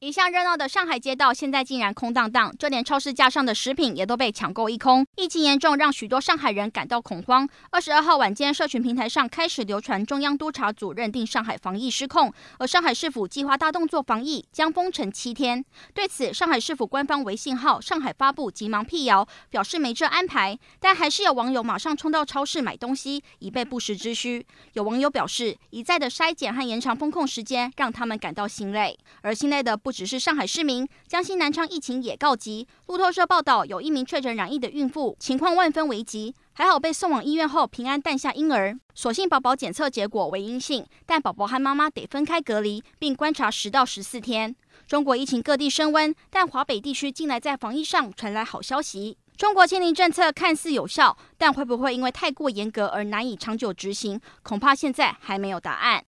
一向热闹的上海街道，现在竟然空荡荡，就连超市架上的食品也都被抢购一空。疫情严重，让许多上海人感到恐慌。二十二号晚间，社群平台上开始流传中央督察组认定上海防疫失控，而上海市府计划大动作防疫，将封城七天。对此，上海市府官方微信号“上海发布”急忙辟谣，表示没这安排。但还是有网友马上冲到超市买东西，以备不时之需。有网友表示，一再的筛检和延长封控时间，让他们感到心累。而心累的不只是上海市民，江西南昌疫情也告急。路透社报道，有一名确诊染疫的孕妇，情况万分危急，还好被送往医院后平安诞下婴儿。所幸宝宝检测结果为阴性，但宝宝和妈妈得分开隔离，并观察十到十四天。中国疫情各地升温，但华北地区近来在防疫上传来好消息。中国清零政策看似有效，但会不会因为太过严格而难以长久执行？恐怕现在还没有答案。